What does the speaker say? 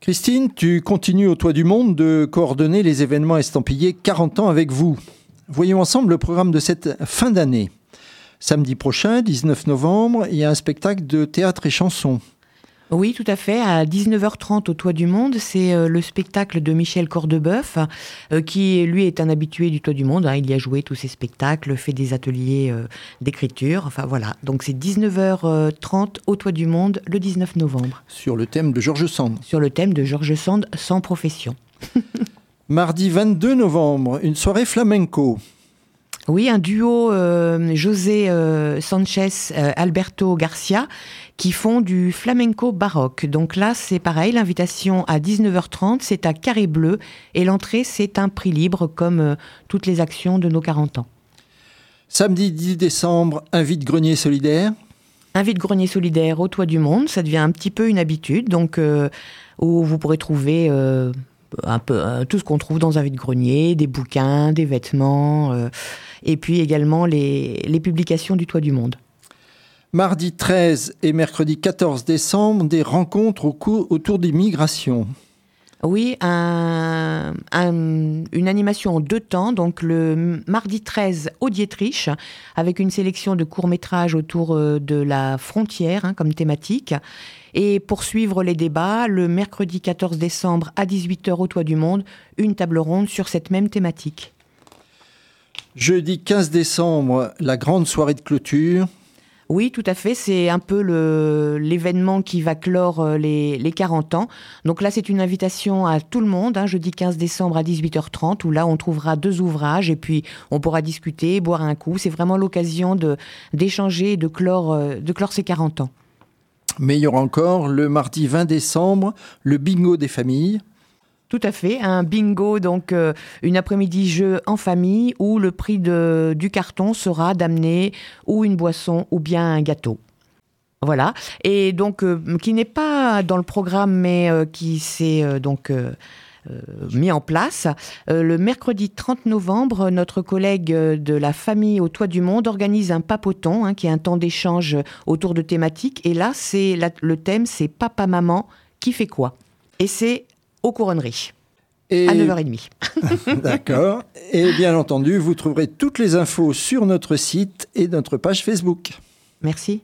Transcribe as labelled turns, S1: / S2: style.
S1: Christine, tu continues au Toit du Monde de coordonner les événements estampillés 40 ans avec vous. Voyons ensemble le programme de cette fin d'année. Samedi prochain, 19 novembre, il y a un spectacle de théâtre et chansons.
S2: Oui, tout à fait. À 19h30 au Toit du Monde, c'est euh, le spectacle de Michel Cordebeuf, euh, qui lui est un habitué du Toit du Monde. Hein. Il y a joué tous ses spectacles, fait des ateliers euh, d'écriture. Enfin voilà. Donc c'est 19h30 au Toit du Monde le 19 novembre.
S1: Sur le thème de Georges Sand.
S2: Sur le thème de Georges Sand sans profession.
S1: Mardi 22 novembre, une soirée flamenco.
S2: Oui, un duo José Sanchez Alberto Garcia qui font du flamenco baroque. Donc là, c'est pareil, l'invitation à 19h30, c'est à Carré Bleu, et l'entrée, c'est un prix libre, comme euh, toutes les actions de nos 40 ans.
S1: Samedi 10 décembre, un vide-grenier solidaire.
S2: Un vide-grenier solidaire au Toit du Monde, ça devient un petit peu une habitude, donc euh, où vous pourrez trouver euh, un peu tout ce qu'on trouve dans un vide-grenier, des bouquins, des vêtements, et puis également les, les publications du Toit du Monde.
S1: Mardi 13 et mercredi 14 décembre, des rencontres autour des migrations.
S2: Oui, une animation en deux temps. Donc le mardi 13 au Dietrich, avec une sélection de courts-métrages autour euh, de la frontière hein, comme thématique. Et pour suivre les débats, le mercredi 14 décembre à 18h au Toit du Monde, une table ronde sur cette même thématique.
S1: Jeudi 15 décembre, la grande soirée de clôture.
S2: Oui, tout à fait. C'est un peu l'événement qui va clore euh, les, 40 ans. Donc là, c'est une invitation à tout le monde, hein, jeudi 15 décembre à 18h30, où là, on trouvera deux ouvrages et puis on pourra discuter, boire un coup. C'est vraiment l'occasion d'échanger et de clore, euh, de clore ces 40 ans.
S1: Mais il y aura encore le mardi 20 décembre, le bingo des familles.
S2: Tout à fait, un bingo, donc euh, une après-midi jeu en famille où le prix du carton sera d'amener ou une boisson ou bien un gâteau. Voilà, et donc euh, qui n'est pas dans le programme mais euh, qui s'est donc mis en place. le mercredi 30 novembre, notre collègue de la famille au Toit du Monde organise un papoton, hein, qui est un temps d'échange autour de thématiques. Et là, c'est le thème, c'est papa-maman qui fait quoi? Et c'est aux couronneries. Et... À 9h30.
S1: D'accord. Et bien entendu, vous trouverez toutes les infos sur notre site et notre page Facebook.
S2: Merci.